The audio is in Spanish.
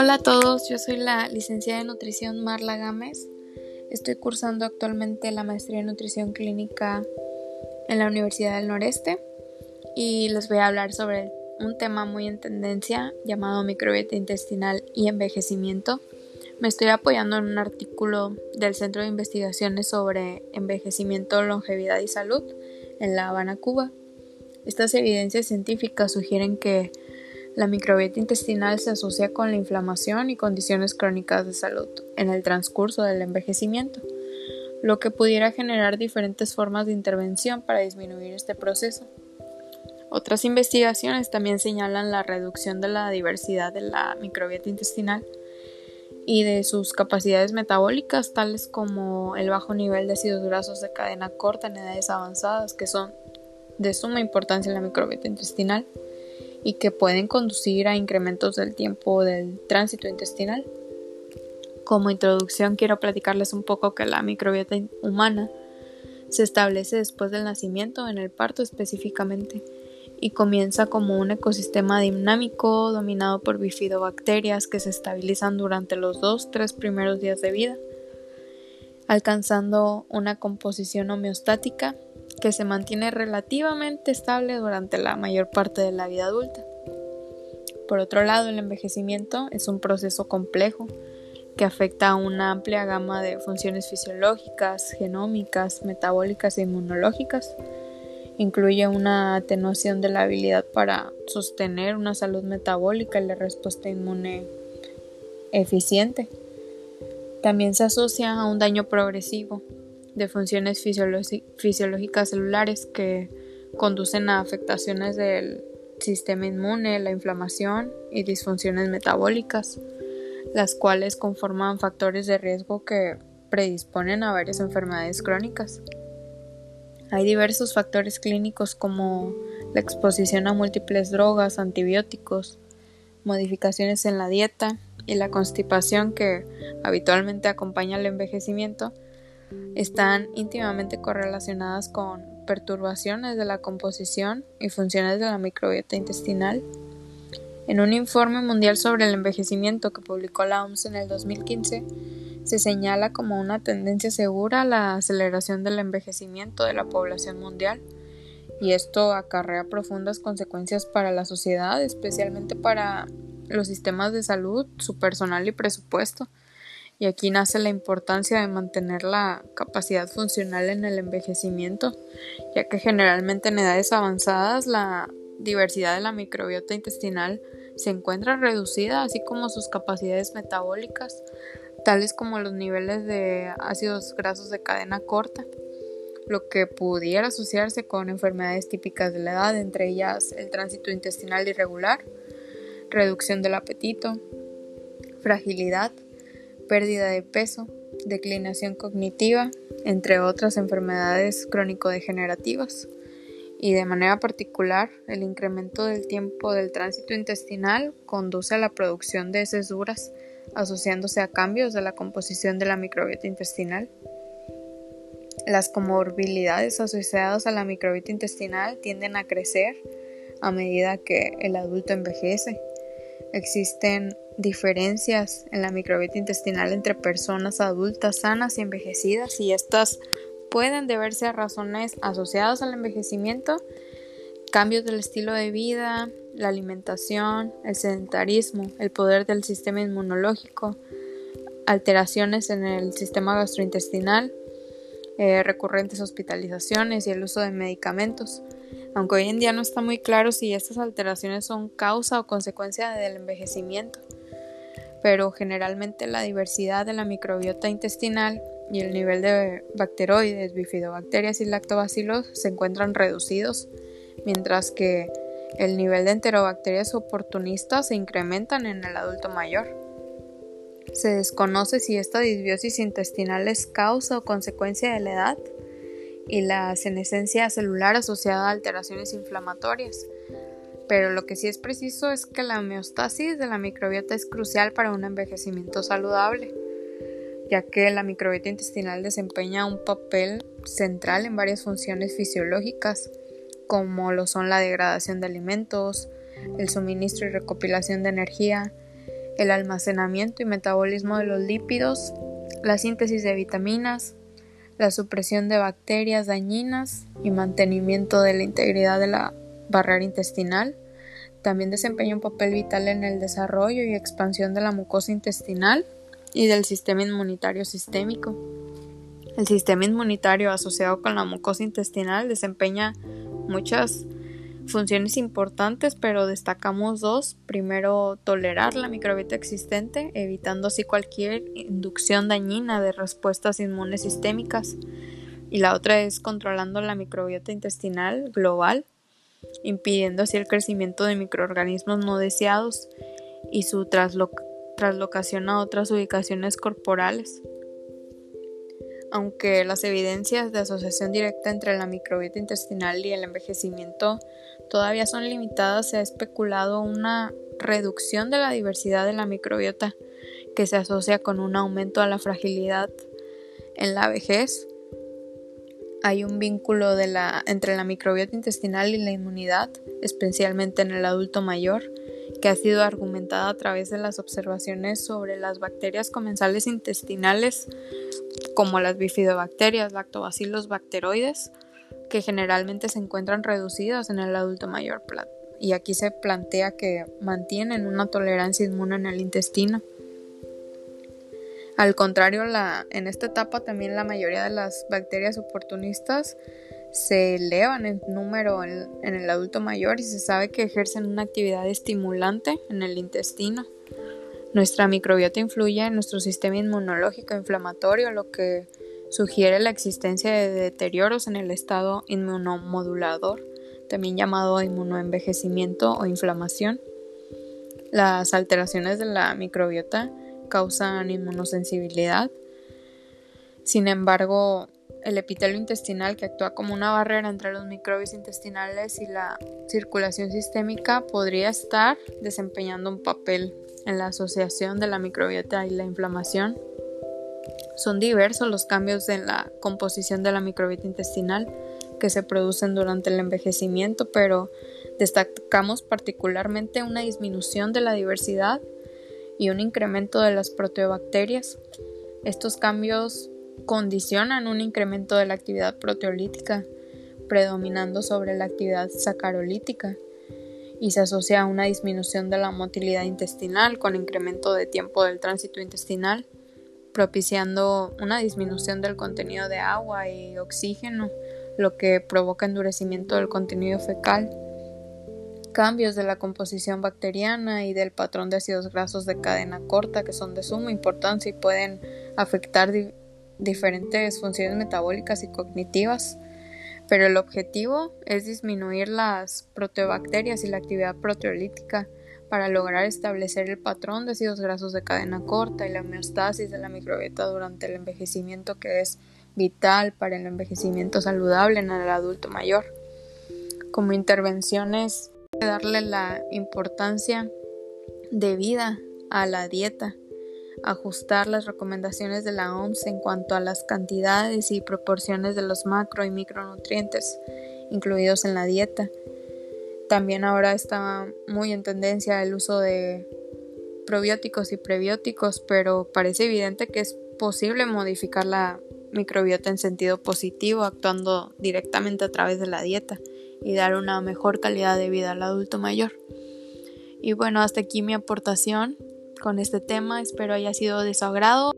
Hola a todos, yo soy la licenciada en nutrición Marla Gámez. Estoy cursando actualmente la maestría en nutrición clínica en la Universidad del Noreste y les voy a hablar sobre un tema muy en tendencia llamado microbiota intestinal y envejecimiento. Me estoy apoyando en un artículo del Centro de Investigaciones sobre Envejecimiento, Longevidad y Salud en La Habana, Cuba. Estas evidencias científicas sugieren que la microbiota intestinal se asocia con la inflamación y condiciones crónicas de salud en el transcurso del envejecimiento, lo que pudiera generar diferentes formas de intervención para disminuir este proceso. Otras investigaciones también señalan la reducción de la diversidad de la microbiota intestinal y de sus capacidades metabólicas, tales como el bajo nivel de ácidos grasos de cadena corta en edades avanzadas, que son de suma importancia en la microbiota intestinal y que pueden conducir a incrementos del tiempo del tránsito intestinal. Como introducción quiero platicarles un poco que la microbiota humana se establece después del nacimiento, en el parto específicamente, y comienza como un ecosistema dinámico dominado por bifidobacterias que se estabilizan durante los dos, tres primeros días de vida, alcanzando una composición homeostática que se mantiene relativamente estable durante la mayor parte de la vida adulta. Por otro lado, el envejecimiento es un proceso complejo que afecta a una amplia gama de funciones fisiológicas, genómicas, metabólicas e inmunológicas. Incluye una atenuación de la habilidad para sostener una salud metabólica y la respuesta inmune eficiente. También se asocia a un daño progresivo de funciones fisiológicas celulares que conducen a afectaciones del sistema inmune, la inflamación y disfunciones metabólicas, las cuales conforman factores de riesgo que predisponen a varias enfermedades crónicas. Hay diversos factores clínicos como la exposición a múltiples drogas, antibióticos, modificaciones en la dieta y la constipación que habitualmente acompaña el envejecimiento están íntimamente correlacionadas con perturbaciones de la composición y funciones de la microbiota intestinal. En un informe mundial sobre el envejecimiento que publicó la OMS en el 2015, se señala como una tendencia segura la aceleración del envejecimiento de la población mundial, y esto acarrea profundas consecuencias para la sociedad, especialmente para los sistemas de salud, su personal y presupuesto. Y aquí nace la importancia de mantener la capacidad funcional en el envejecimiento, ya que generalmente en edades avanzadas la diversidad de la microbiota intestinal se encuentra reducida, así como sus capacidades metabólicas, tales como los niveles de ácidos grasos de cadena corta, lo que pudiera asociarse con enfermedades típicas de la edad, entre ellas el tránsito intestinal irregular, reducción del apetito, fragilidad, pérdida de peso, declinación cognitiva, entre otras enfermedades crónico-degenerativas. Y de manera particular, el incremento del tiempo del tránsito intestinal conduce a la producción de heces duras, asociándose a cambios de la composición de la microbiota intestinal. Las comorbilidades asociadas a la microbiota intestinal tienden a crecer a medida que el adulto envejece. Existen diferencias en la microbiota intestinal entre personas adultas sanas y envejecidas y estas pueden deberse a razones asociadas al envejecimiento, cambios del estilo de vida, la alimentación, el sedentarismo, el poder del sistema inmunológico, alteraciones en el sistema gastrointestinal, eh, recurrentes hospitalizaciones y el uso de medicamentos aunque hoy en día no está muy claro si estas alteraciones son causa o consecuencia del envejecimiento pero generalmente la diversidad de la microbiota intestinal y el nivel de bacteroides, bifidobacterias y lactobacilos se encuentran reducidos, mientras que el nivel de enterobacterias oportunistas se incrementan en el adulto mayor. Se desconoce si esta disbiosis intestinal es causa o consecuencia de la edad y la senescencia celular asociada a alteraciones inflamatorias, pero lo que sí es preciso es que la homeostasis de la microbiota es crucial para un envejecimiento saludable, ya que la microbiota intestinal desempeña un papel central en varias funciones fisiológicas, como lo son la degradación de alimentos, el suministro y recopilación de energía, el almacenamiento y metabolismo de los lípidos, la síntesis de vitaminas, la supresión de bacterias dañinas y mantenimiento de la integridad de la barrera intestinal. También desempeña un papel vital en el desarrollo y expansión de la mucosa intestinal y del sistema inmunitario sistémico. El sistema inmunitario asociado con la mucosa intestinal desempeña muchas funciones importantes, pero destacamos dos. Primero, tolerar la microbiota existente, evitando así cualquier inducción dañina de respuestas inmunes sistémicas. Y la otra es controlando la microbiota intestinal global, impidiendo así el crecimiento de microorganismos no deseados y su traslocación a otras ubicaciones corporales. Aunque las evidencias de asociación directa entre la microbiota intestinal y el envejecimiento todavía son limitadas, se ha especulado una reducción de la diversidad de la microbiota que se asocia con un aumento a la fragilidad en la vejez. Hay un vínculo entre la microbiota intestinal y la inmunidad, especialmente en el adulto mayor, que ha sido argumentada a través de las observaciones sobre las bacterias comensales intestinales como las bifidobacterias, lactobacillus bacteroides, que generalmente se encuentran reducidas en el adulto mayor. Y aquí se plantea que mantienen una tolerancia inmune en el intestino. Al contrario, en esta etapa también la mayoría de las bacterias oportunistas se elevan en número en, el adulto mayor y se sabe que ejercen una actividad estimulante en el intestino. Nuestra microbiota influye en nuestro sistema inmunológico inflamatorio, lo que sugiere la existencia de deterioros en el estado inmunomodulador, también llamado inmunoenvejecimiento o inflamación. Las alteraciones de la microbiota causan inmunosensibilidad. Sin embargo, el epitelio intestinal, que actúa como una barrera entre los microbios intestinales y la circulación sistémica, podría estar desempeñando un papel en la asociación de la microbiota y la inflamación. Son diversos los cambios en la composición de la microbiota intestinal que se producen durante el envejecimiento, pero destacamos particularmente una disminución de la diversidad y un incremento de las proteobacterias. Estos cambios condicionan un incremento de la actividad proteolítica, predominando sobre la actividad sacarolítica y se asocia a una disminución de la motilidad intestinal con incremento de tiempo del tránsito intestinal, propiciando una disminución del contenido de agua y oxígeno, lo que provoca endurecimiento del contenido fecal, cambios de la composición bacteriana y del patrón de ácidos grasos de cadena corta que son de suma importancia y pueden afectar diferentes funciones metabólicas y cognitivas. Pero el objetivo es disminuir las proteobacterias y la actividad proteolítica para lograr establecer el patrón de ácidos grasos de cadena corta y la homeostasis de la microbiota durante el envejecimiento que es vital para el envejecimiento saludable en el adulto mayor. Como intervenciones, darle la importancia debida a la dieta ajustar las recomendaciones de la OMS en cuanto a las cantidades y proporciones de los macro y micronutrientes incluidos en la dieta. También ahora está muy en tendencia el uso de probióticos y prebióticos, pero parece evidente que es posible modificar la microbiota en sentido positivo actuando directamente a través de la dieta y dar una mejor calidad de vida al adulto mayor. Y bueno, hasta aquí mi aportación con este tema. Espero haya sido de su agrado.